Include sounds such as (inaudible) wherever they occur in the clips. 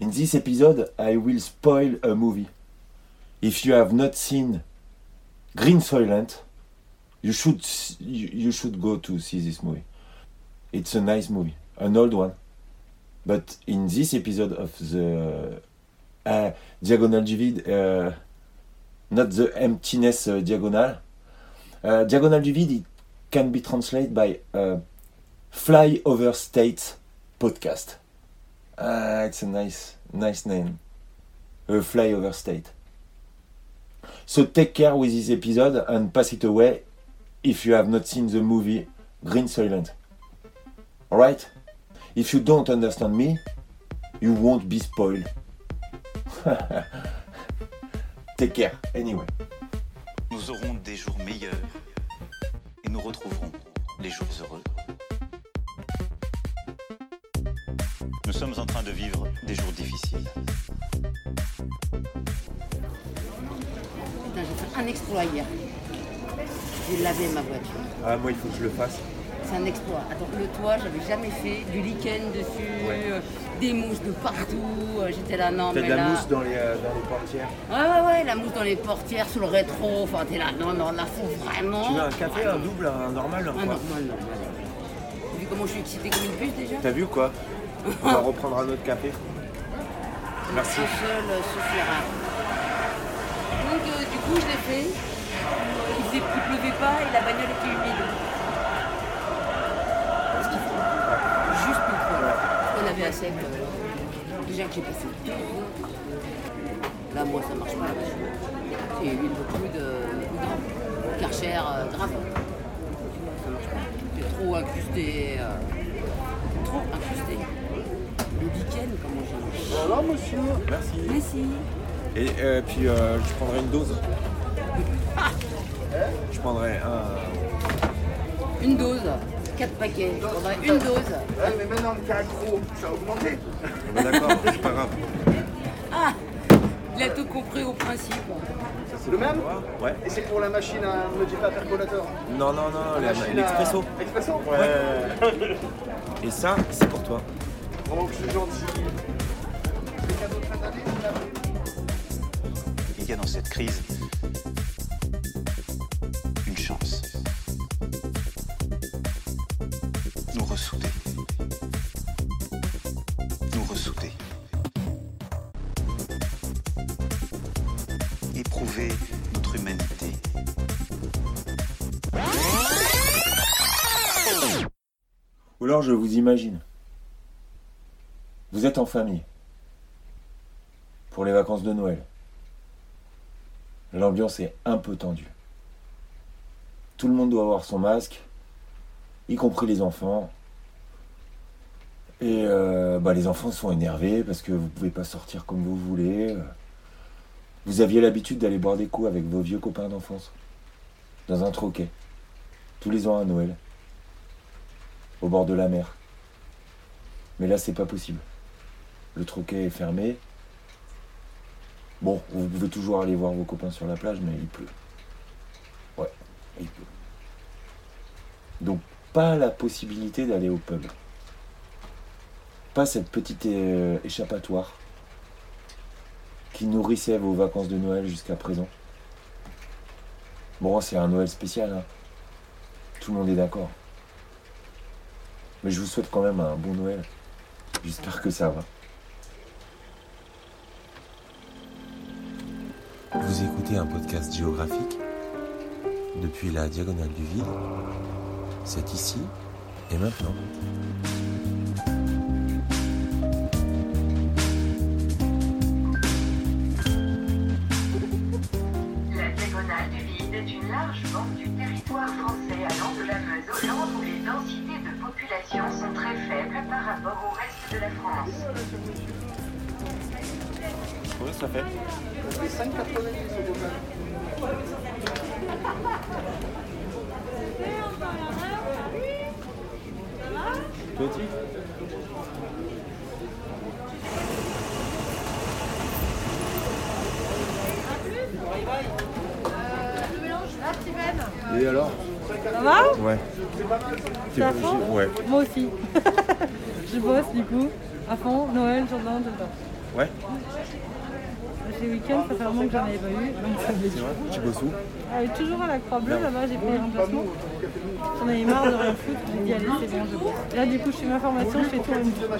In this episode, I will spoil a movie. If you have not seen Green Soylent, you should you, should go to see this movie. It's a nice movie, an old one. But in this episode of the uh, Diagonal Divid, uh, not the emptiness uh, diagonal, uh, Diagonal Divid, it can be translated by uh, Fly Over States podcast. Ah, it's a nice, nice name. A Fly Over State. So take care with this episode and pass it away if you have not seen the movie Green Soylent. Alright? If you don't understand me, you won't be spoiled. (laughs) Take care, anyway. Nous aurons des jours meilleurs et nous retrouverons les jours heureux. Nous sommes en train de vivre des jours difficiles. Putain, j'ai fait un exploit hier. J'ai lavé ma voiture. Ah, moi, il faut que je le fasse. C'est un exploit. Attends, le toit, j'avais jamais fait. Du lichen dessus, Ouais. euh, des mousses de partout. euh, J'étais là, non, T'as mais de la là. mousse dans les, euh, dans les portières. Ouais, ouais, ouais, la mousse dans les portières, sur le rétro. Enfin, t'es là, non, non, là, faut vraiment. Tu veux un café, un double, un normal, un quoi normal, normal. T'as vu comment je suis excitée comme une puce déjà T'as vu ou quoi On va reprendre un autre café. Merci. Un seul suffira. Donc, euh, du coup, je l'ai fait. Il, faisait, il pleuvait pas et la bagnole était humide. Parce qu'il faut juste une fois. On avait sec. euh, déjà que j'ai passé. Là, moi, ça marche pas. C'est huile beaucoup de, de gras. Karcher euh, grave. Ça marche pas. C'est trop incrusté. euh, trop incrusté. J'ai Voilà, monsieur. Merci. Merci. Et euh, puis, euh, je prendrai une dose. (laughs) Je prendrai un. Une dose, 4 paquets. Je prendrais une dose. Ouais, mais maintenant le accro, ça a augmenté. Bah, D'accord, c'est pas grave. Ah Il a tout compris au principe. C'est le même Ouais. Et c'est pour la machine à me dis pas percolateur. Non, non, non, machine à- l'expresso. Expresso Ouais. Et ça, c'est. Vraiment que je suis gentil. Il y a dans cette crise une chance. Nous ressouder. Nous ressouder. Éprouver notre humanité. Ou alors je vous imagine. Vous êtes en famille. Pour les vacances de Noël. L'ambiance est un peu tendue. Tout le monde doit avoir son masque, y compris les enfants. Et euh, bah, les enfants sont énervés parce que vous pouvez pas sortir comme vous voulez. Vous aviez l'habitude d'aller boire des coups avec vos vieux copains d'enfance. Dans un troquet. Tous les ans à Noël au bord de la mer. Mais là, c'est pas possible. Le troquet est fermé. Bon, vous pouvez toujours aller voir vos copains sur la plage, mais il pleut. Ouais, il pleut. Donc, pas la possibilité d'aller au pub. Pas cette petite euh, échappatoire qui nourrissait vos vacances de Noël jusqu'à présent. Bon, c'est un Noël spécial, hein. Tout le monde est d'accord. Mais je vous souhaite quand même un bon Noël. J'espère que ça va. Vous écoutez un podcast géographique depuis la diagonale du vide. C'est ici et maintenant. La diagonale du vide est une large bande du territoire français allant de la Meuse au où les densités de population sont très faibles par rapport au reste de la France. Combien ça fait C'est 5,90 au total. Toi aussi Et alors Ça va Ouais. C'est à fond Ouais. Moi aussi. (laughs) je bosse du coup, à fond, Noël, jour de l'an. Ouais, Ces week-ends, ça fait un moment que j'en avais pas eu. Donc ça. Tu bosses où Ah, toujours à la Croix-Bleue, là-bas, j'ai pris un remplacement. J'en avais marre de rien foutre. J'ai dit, allez, c'est bon, je bosse. Et là, du coup, je fais ma formation, je fais tout même temps.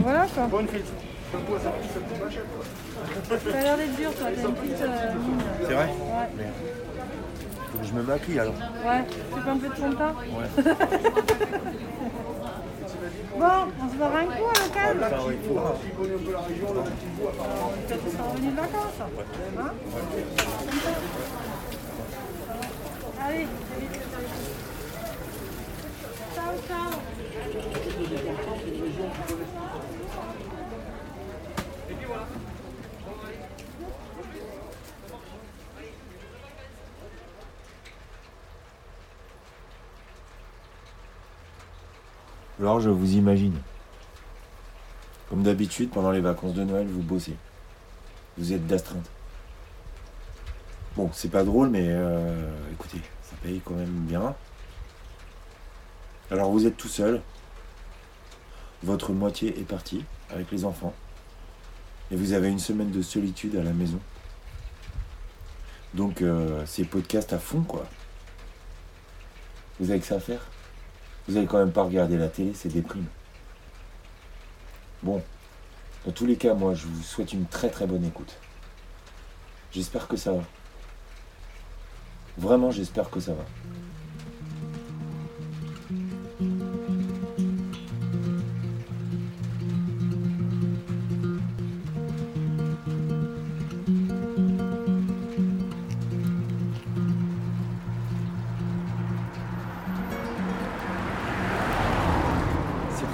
Voilà quoi. Bonne fête. Ça a l'air d'être dur, toi. T'as une petite euh, mine. C'est vrai Ouais. Faut que je me maquille alors. Ouais. Tu fais un peu de ton tas Ouais. (laughs) Bon, on se barre un coup à l'occasion. Faut connaît un peu la région, le petit bout à part. Peut-être qu'on sera revenu de vacances. Hein Allez, ciao, ciao. Alors je vous imagine. Comme d'habitude, pendant les vacances de Noël, vous bossez. Vous êtes d'astreinte. Bon, c'est pas drôle, mais euh, écoutez, ça paye quand même bien. Alors vous êtes tout seul. Votre moitié est partie avec les enfants. Et vous avez une semaine de solitude à la maison. Donc euh, c'est podcast à fond, quoi. Vous avez que ça à faire? Vous allez quand même pas regarder la télé, c'est déprime. Bon, dans tous les cas, moi, je vous souhaite une très très bonne écoute. J'espère que ça va. Vraiment, j'espère que ça va.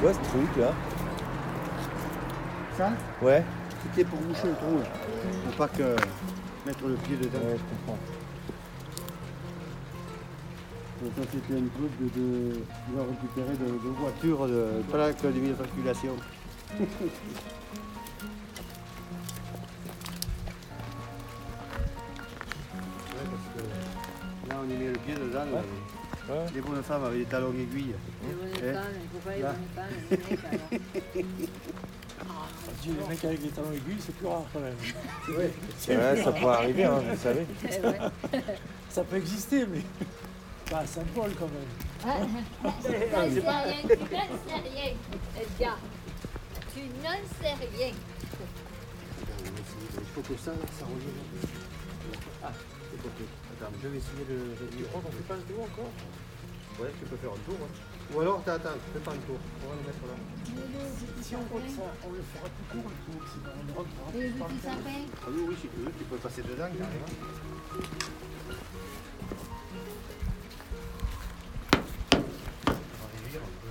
Quoi ce truc là Ça, Ouais. c'était pour boucher le trou. là. Pour pas que mettre le pied dedans. Ouais, je comprends. Donc ça c'était un truc de, de, de récupérer de, de voitures, de plaques. (laughs) Ouais, parce que là on y met le pied dedans. et Ouais. Les bonnes femmes avec des talons aiguilles. Il faut pas les là. bonnes femmes, les mecs, alors. Dis, les mecs avec des talons aigus, c'est plus rare quand même. Ouais, (laughs) ça pourrait arriver, hein, vous savez. Ouais. Ça peut exister, mais pas à Saint-Paul quand même. Tu n'en sais rien, tu n'en sais rien, Edgar. Tu n'en sais rien. Il faut que ça, ça revienne. Ah, c'est ok. Attends, je vais essayer de. On ne fait pas le tour encore Ouais, tu peux faire un tour. Hein. Ou alors, attends, attends, fais pas un tour. On va le mettre là. Si on compte ça, on le fera plus court le tour, rentrera plus le par le petit temps. sapin Ah oui, oui, si tu veux, tu peux passer dedans carrément. On va réduire un peu.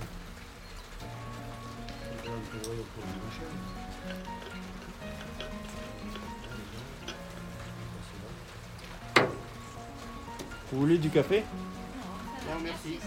Là, il faudrait autour du machin. Vous voulez du café? Non. Merci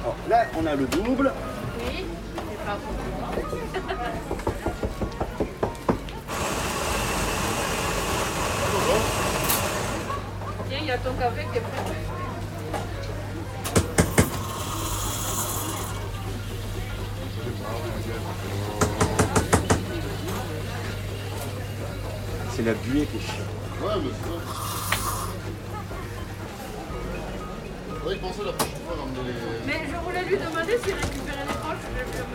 Alors, là, on a le double. Oui. Tiens, il y a ton café qui est prêt. La buée qui est chiante. Ouais, mais c'est il pensait la prochaine fois ramener les. Mais je voulais lui demander s'il récupérait les poches.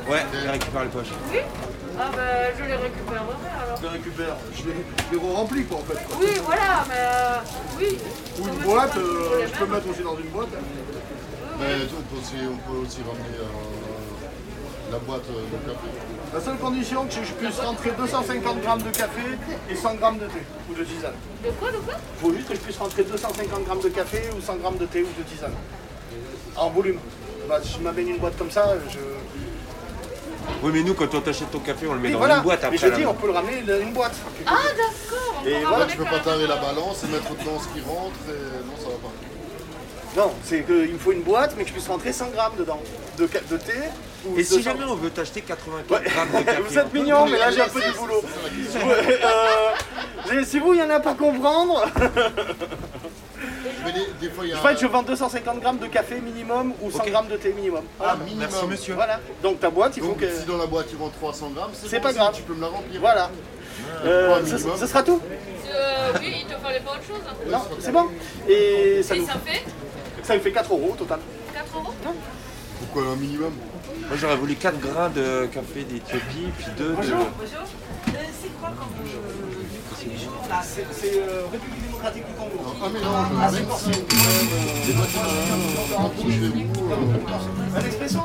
Ouais, il récupère les poches. Oui Ah ben je les récupérerai alors. Je les récupère. Je les, je les remplis quoi en fait. quoi. Oui, voilà, mais euh, oui. Ou une boîte, euh, je peux mettre aussi dans une boîte. hein. Mais on peut aussi, on peut aussi ramener euh, la boîte euh, de café. La seule condition, c'est que je puisse rentrer 250 grammes de café et 100 grammes de thé ou de tisane. De quoi, de quoi? Il faut juste que je puisse rentrer 250 grammes de café ou 100 grammes de thé ou de tisane? En volume. Bah, si je m'amène une boîte comme ça, je. Oui, mais nous, quand on t'achète ton café, on le met Et dans voilà. une boîte après. Mais je dis, on peut le ramener dans une boîte. Ah d'accord Et voilà, tu peux pas tarer la balance et mettre dedans ce qui rentre et non, ça va pas. Non, c'est qu'il me faut une boîte, mais que je puisse rentrer 100 grammes dedans. De, de thé Et si 200 jamais on veut t'acheter 84 Ouais. grammes de café (laughs) Vous êtes mignon, mais là j'ai un peu du boulot. Ouais, euh, si vous, il y en a pas comprendre, des, des fois, y a. je vends 250 grammes de café minimum ou 100 Ok. grammes de thé minimum. Ah, minimum. Merci, monsieur. Voilà. Donc ta boîte, il faut Donc, que. si dans la boîte il vend 300 grammes, C'est pas grave. Tu peux me la remplir. Voilà. Euh, ce, sera tout Euh, oui, il te fallait pas autre chose. hein. Non, c'est bon. Et ça, Et nous, ça fait ça nous fait 4 euros au total. 4 euros? Pourquoi un minimum Moi, j'aurais voulu 4 grains de café d'Éthiopie, puis 2 de. Bonjour. Bonjour. Euh, c'est quoi comme euh, c'est là? C'est euh, République démocratique du Congo. Un Ah, euh, des bâtiments un vous. Un expresso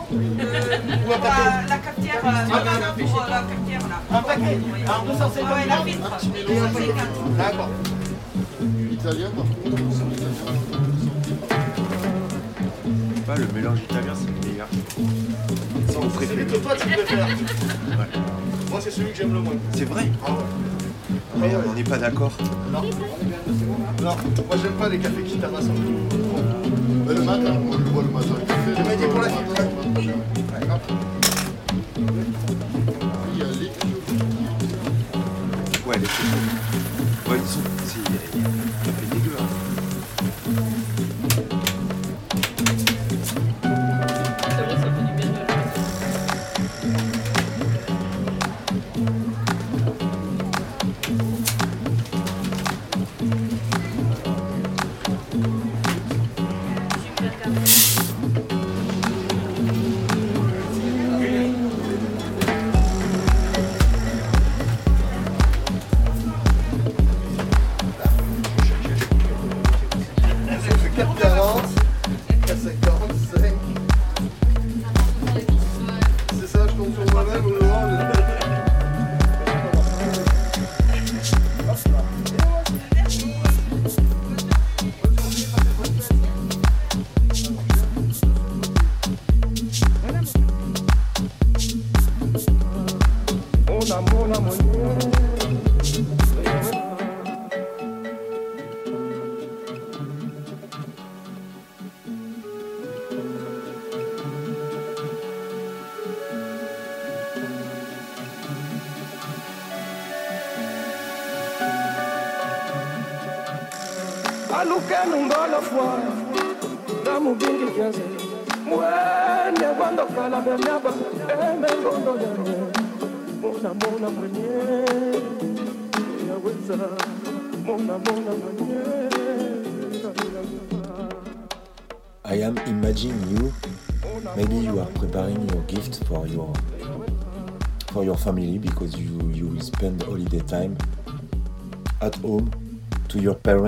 la, cafetière, non, non, non, pour la cafetière là. Un paquet Un 250 Ouais, la filtre. Un petit mélange. Et 50. D'accord. Italien par contre. Pas le mélange italien, c'est meilleur. Sans C'est toi tu préfères. (laughs) Moi c'est celui que j'aime le moins. C'est vrai Ah ouais. Mais on n'est pas d'accord. Non, non, moi j'aime pas les cafés qui tabassent. Mais le matin, moi je le vois le matin. Café, Le midi pour la le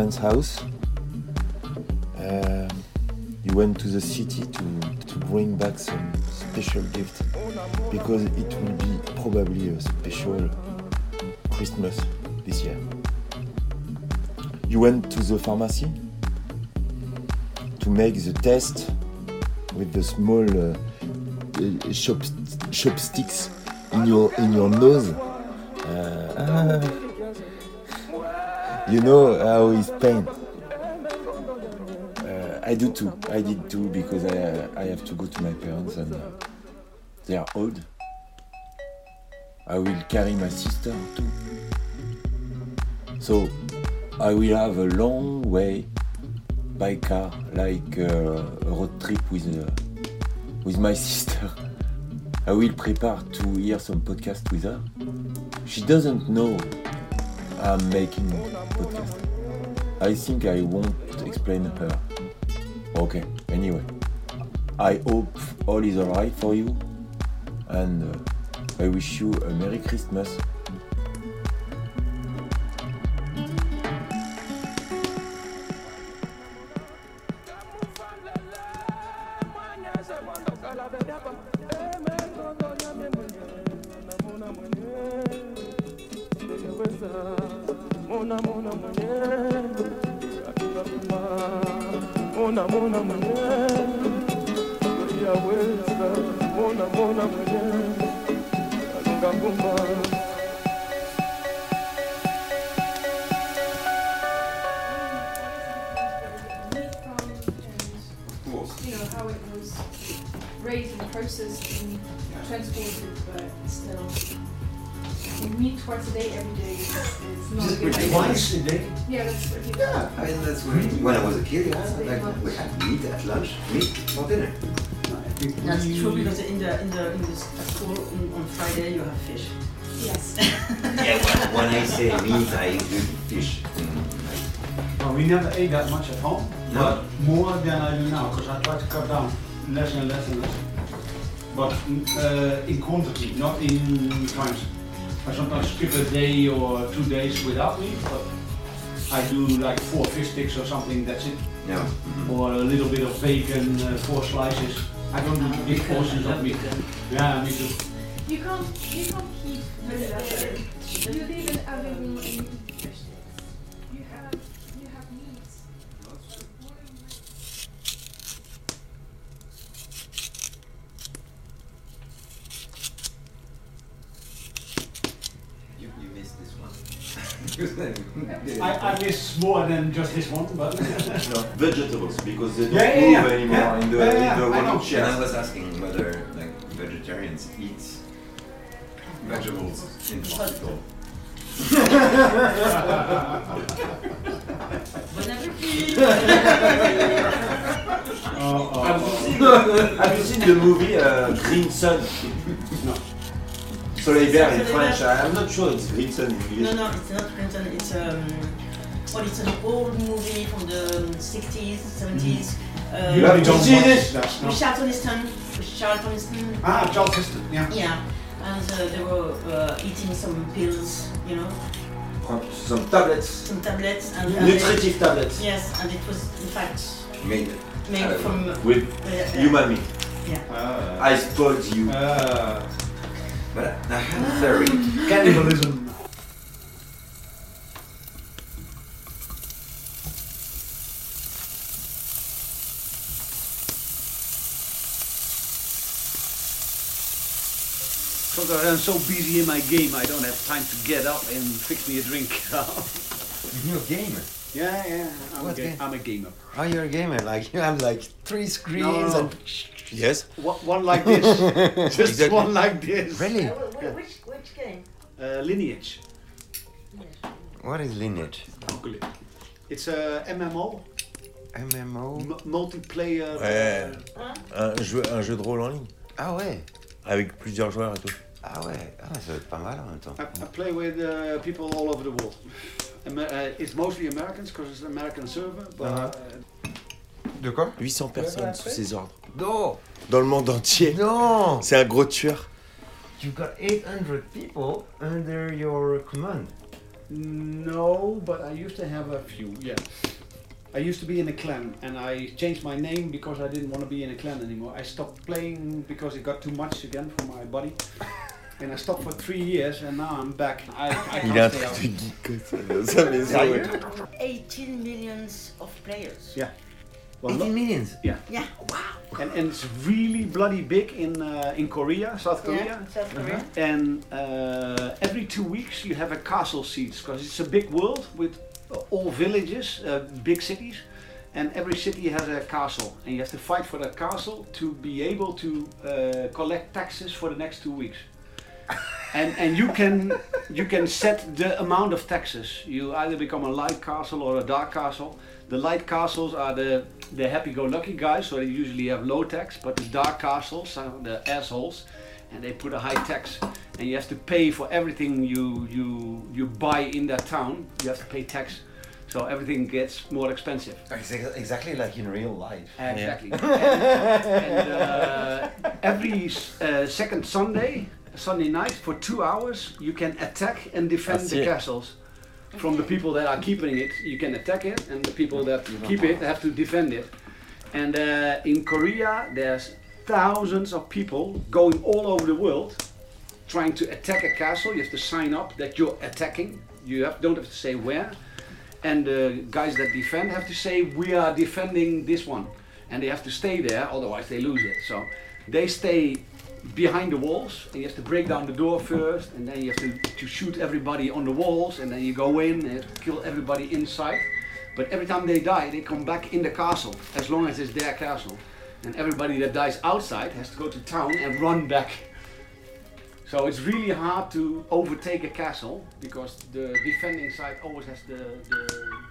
parents' house. Uh, you went to the city to to bring back some special gift because it will be probably a special Christmas this year. You went to the pharmacy to make the test with the small uh, uh, chop, chopsticks in your in your nose. Uh, ah. You know how it's pain. Uh, I do too. I did too because I I have to go to my parents and uh, they are old. I will carry my sister too. So I will have a long way by car, like uh, a road trip with uh, with my (laughs) sister. I will prepare to hear some podcast with her. She doesn't know I'm making podcast. I think I won't explain her. Okay, anyway. I hope all is alright for you and uh, I wish you a Merry Christmas. Meet twice a day every day. It's, it's not a good idea. Twice a day? Yeah, that's what he Yeah, I mean, that's when, when I was a kid, yeah, like, we had meat at lunch, meat for dinner. That's true because in the in the in the school on, on Friday you have fish. Yes. (laughs) Yeah, when, when I say meat, I include fish. Well, we never ate that much at home, No. but more than I do now, because I try to cut down less and less and less. But uh, in quantity, not in times. I sometimes skip a day or two days without meat, but I do like four fish sticks or something, that's it. Yeah. Or a little bit of bacon, uh, four slices. I don't do big portions of meat. Yeah, me too. You can't, you can't keep vegetarian. You live in every room and you eat fish sticks. You have, you have meat. You, you missed this one. I, I miss more than just this one, but. No, vegetables because they don't Yeah, yeah, move yeah. anymore Yeah, in the, yeah, yeah, in the I know. rolling And I was asking whether like vegetarians eat vegetables in hospital. Oh, oh. Have, you seen, have you seen the movie uh, Green Sun? No. Soleil Vert in French. I- I'm not sure it's Green Sun in English. No, no, it's not Clinton. It's um, well, it's an old movie from the 60s, 70s. Uh, You have to with- see this? That's not- Charlton Heston. Charlton Heston. Ah, Charles Heston, yeah. Yeah, and uh, they were uh, eating some pills, you know, Some tablets. some tablets. And, and Nutritive they- tablets. Yes, and it was in fact Made made out from With uh, human meat. Yeah. I spoiled you. But I have a theory. Cannibalism. Sometimes I'm so busy in my game, I don't have time to get up and fix me a drink. (laughs) You're a gamer. Yeah, yeah, I'm, a, What ga- game? I'm a gamer. Oh, you're a gamer. Like you have like three screens No, no, no. and. Yes. One, one like this, (laughs) just Exactly. one like this. Really? Yeah. Which which game? Uh, lineage. What is lineage? Google it. It's a MMO, MMO. m- multiplayer. Ouais. uh, Un jeu, un jeu de rôle en ligne. Ah ouais. Avec plusieurs joueurs et tout. Ah ouais. Ah, ça va être pas mal en même temps. I, I play with uh, people all over the world. Uh, it's mostly Americans because it's an American server, but Uh-huh. uh, De quoi? 800 personnes sous ses ordres. Non. Dans le monde entier. Non. C'est un gros tueur. You got 800 people under your command. no, but I used to have a few. Yeah, I used to be in a clan, and I changed my name because I didn't want to be in a clan anymore. I stopped playing because it got too much again for my body. And I stopped for three years, and now I'm back. I, I Il a un can't stay truc out. de geek comme ça dans sa maison. ouais. 18 millions of players. Yeah. 18 millions. Yeah. Yeah. Wow. And, and it's really bloody big in uh, in Korea, South Korea. Yeah, South Korea. And uh, every two weeks you have a castle siege because it's a big world with uh, all villages, uh, big cities, and every city has a castle, and you have to fight for that castle to be able to uh, collect taxes for the next two weeks. And and you can you can set the amount of taxes. You either become a light castle or a dark castle. The light castles are the the happy-go-lucky guys, so they usually have low tax. But the dark castles are the assholes, and they put a high tax. And you have to pay for everything you you you buy in that town. You have to pay tax, so everything gets more expensive. Exactly like in real life. Exactly. (laughs) and and, uh, every uh, second Sunday, Sunday night, for two hours, you can attack and defend That's the it. castles. From the people that are keeping it, you can attack it, and the people that keep it have to defend it. And uh, in Korea, there's thousands of people going all over the world trying to attack a castle. You have to sign up that you're attacking. You have, don't have to say where. And the guys that defend have to say, we are defending this one. And they have to stay there, otherwise they lose it. So they stay behind the walls, and you have to break down the door first, and then you have to, to shoot everybody on the walls, and then you go in and kill everybody inside. But every time they die, they come back in the castle, as long as it's their castle. And everybody that dies outside has to go to town and run back. So it's really hard to overtake a castle because the defending side always has the, the,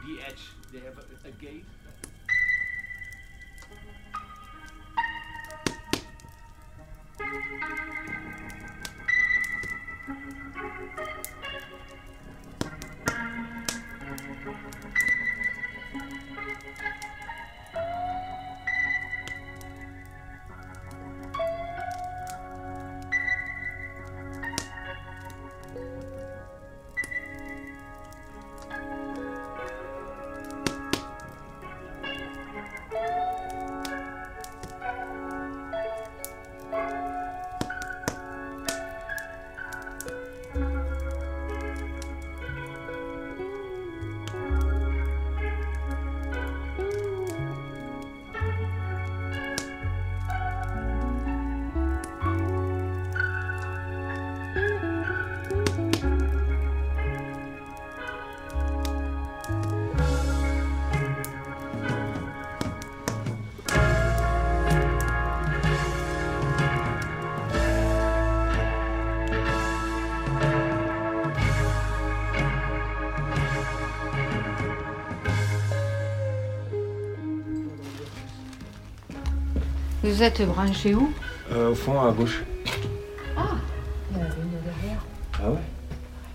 the edge. They have a, a gate. Thank you. Vous êtes branché où Euh, au fond, à gauche. Ah, il y en avait une derrière. Ah ouais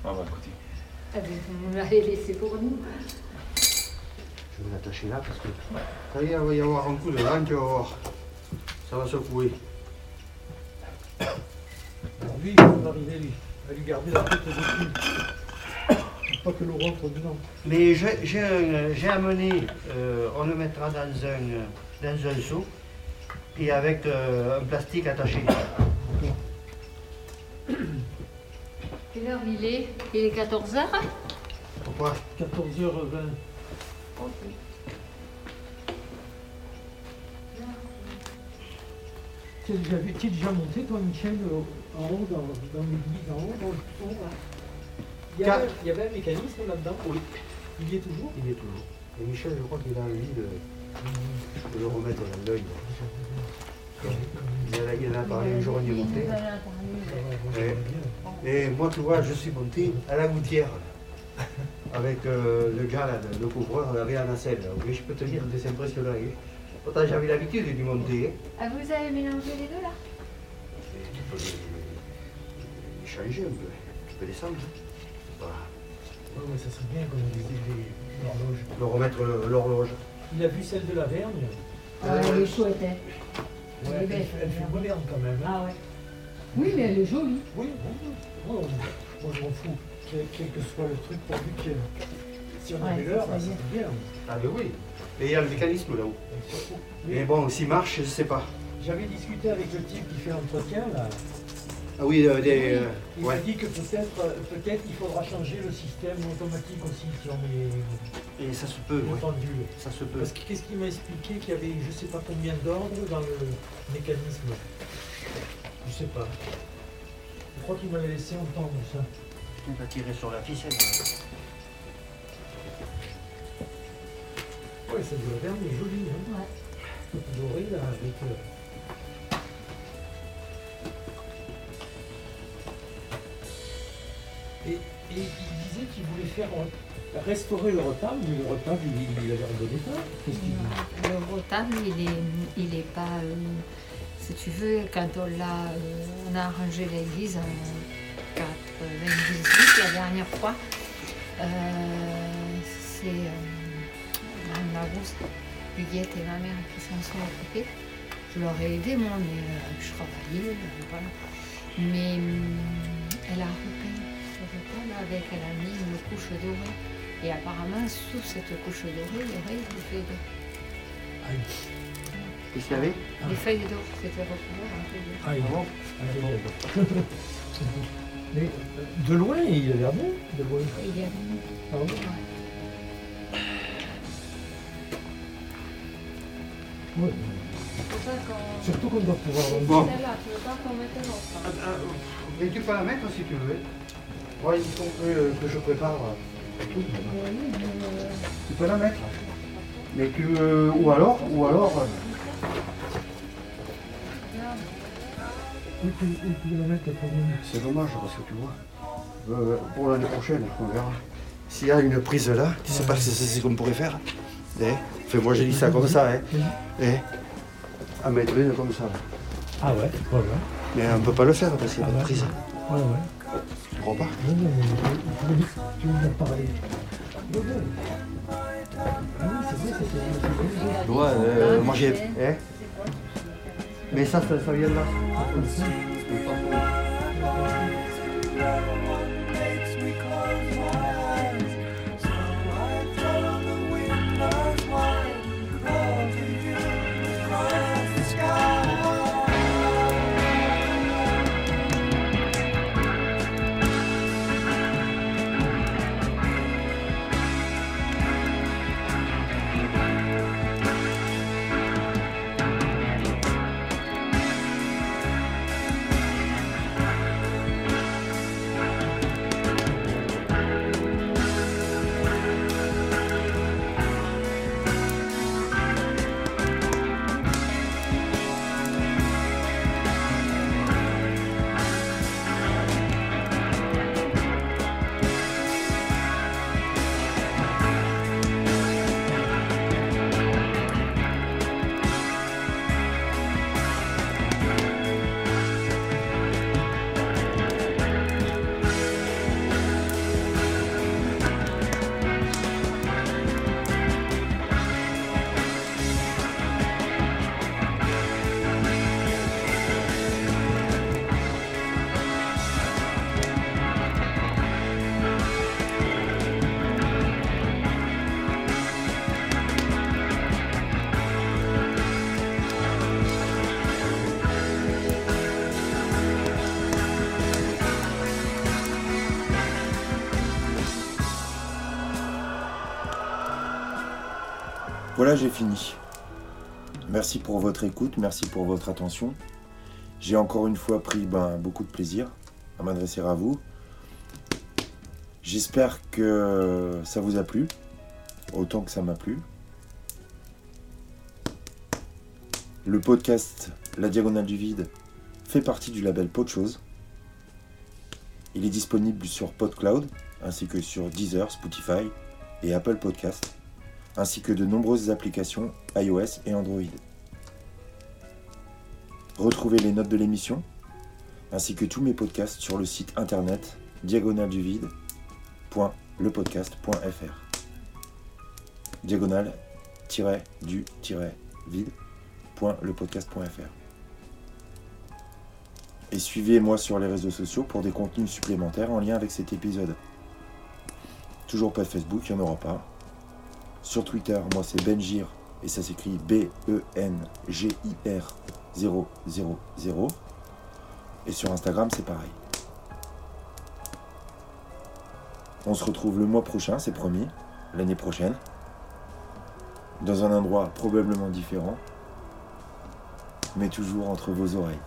Ah bah écoutez. Eh ben, vous me l'avez laissé pour nous. Je vais l'attacher là parce que ça y est, il va y avoir un coup de vent, tu vas voir. Ça va secouer. Alors lui, il va arriver, lui. Il va lui garder la tête dessus. Pas que l'eau rentre dedans. Mais j'ai j'ai un- j'ai amené, euh, on le mettra dans un, dans un seau et avec euh, un plastique attaché. Quelle heure il est? Il est 14h Pourquoi? 14h20. Tu es déjà, tu es déjà monté, toi, Michel, au- en haut, dans, dans l'église, en haut, dans le là il y, avait, il y avait un mécanisme là-dedans Oui. Il y est toujours? Il est toujours. Et Michel, je crois qu'il a envie de, de le remettre dans l'œil. Il en a- il en a parlé un jour, on y est monté. Et, et moi, tu vois, je suis monté à la gouttière (laughs) avec euh, le gars, là, le couvreur, la à nacelle. Oui, je peux te dire, c'est impressionnant. Pourtant, j'avais l'habitude d'y monter. Ah, vous avez mélangé les deux là? Mais tu peux les, changer un peu. Tu peux descendre. Voilà. Ouais, ouais, ça serait bien qu'on ait l'horloge. Le remettre l'horloge. Il a vu celle de la Vergne. Ah, elle est chouette, hein. Ouais, Elle est elle, belle, fait- elle fait moderne quand même. hein. Ah ouais. Oui, mais elle est jolie. Oui, oui, oui. Oh, moi je m'en fous. Quel, quel que soit le truc, pourvu que si on Ouais, avait l'heure, ça ça serait serait bien. Ah, mais oui. Et il y a le mécanisme là-haut. Mais bon, s'il marche, je sais pas. J'avais discuté avec le type qui fait l'entretien là. Ah oui, euh, des. euh, Il ouais. m'a dit que peut-être euh, peut-être il faudra changer le système automatique aussi si on est Et ça se peut, ouais. pendules. Ça se peut. Parce que qu'est-ce qu'il m'a expliqué qu'il y avait je sais pas combien d'ordres dans le mécanisme? Je sais pas. Je crois qu'il m'avait laissé entendre ça. On va tirer sur la ficelle. hein. Ouais, de la Verne est jolie, hein. Dorée là avec. euh, Et, il disait qu'il voulait faire euh, restaurer le retable, mais le retable, il, il avait en bon état. Le retable, il est, il est pas. euh, si tu veux, quand on euh, a arrangé l'église en 98, la dernière fois, c'est Madame Larousse, Huguette et ma mère qui s'en sont occupées. Je leur ai aidé, moi, mais je travaillais, voilà. Mais elle a avec, elle a mis une couche dorée. Et apparemment, sous cette couche dorée, il y aurait des feuilles d'or. Qu'est-ce qu'il y avait Des feuilles d'or, c'était recouvert en feuilles d'or. Ah, il bon Ah, d'accord. (laughs) Mais euh, de loin, il a l'air bon. De loin. Il y a Ah bon Ouais. Surtout qu'on doit pouvoir Bon. Celle-là, tu veux pas qu'on mette l'autre Ah, ah, Mais tu peux la mettre si tu veux. Il faut que, que je prépare. euh. Tu peux la mettre. Mais tu. euh, ou alors, ou alors. euh, Oui, tu, la mettre. C'est dommage parce que tu vois. euh, pour l'année prochaine, on verra. S'il y a une prise là, tu sais pas ce que c'est qu'on pourrait faire eh Enfin, moi j'ai dit ça comme ça, hein. Eh à mettre une comme ça. là. Ah ouais, ouais, ouais. Mais on peut pas le faire parce qu'il n'y a pas de prise. Ouais, ouais. Crois pas Non, non, mais tu. Ah oui, c'est vrai, c'est- Ouais, euh, moi j'ai. Eh Mais ça, ça, ça vient de là. Voilà, j'ai fini. Merci pour votre écoute, merci pour votre attention. J'ai encore une fois pris ben, beaucoup de plaisir à m'adresser à vous. J'espère que ça vous a plu, autant que ça m'a plu. Le podcast La Diagonale du Vide fait partie du label Podchose. Il est disponible sur PodCloud, ainsi que sur Deezer, Spotify et Apple Podcast, ainsi que de nombreuses applications iOS et Android. Retrouvez les notes de l'émission, ainsi que tous mes podcasts sur le site internet diagonale-du-vide.lepodcast.fr diagonale-du-vide.lepodcast.fr Et suivez-moi sur les réseaux sociaux pour des contenus supplémentaires en lien avec cet épisode. Toujours pas de Facebook, il n'y en aura pas. Sur Twitter, moi c'est Benjir et ça s'écrit B-E-N-G-I-R 000. Et sur Instagram, c'est pareil. On se retrouve le mois prochain, c'est promis, l'année prochaine, dans un endroit probablement différent, mais toujours entre vos oreilles.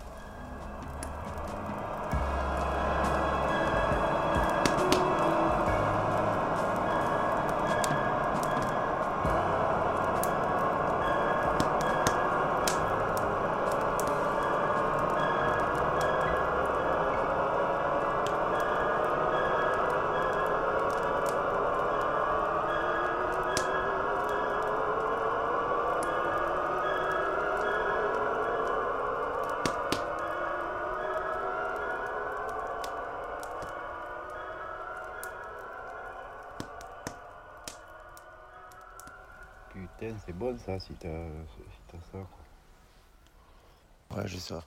bonne, ça, si t'as si as ça. Quoi. Ouais, j'ai ça.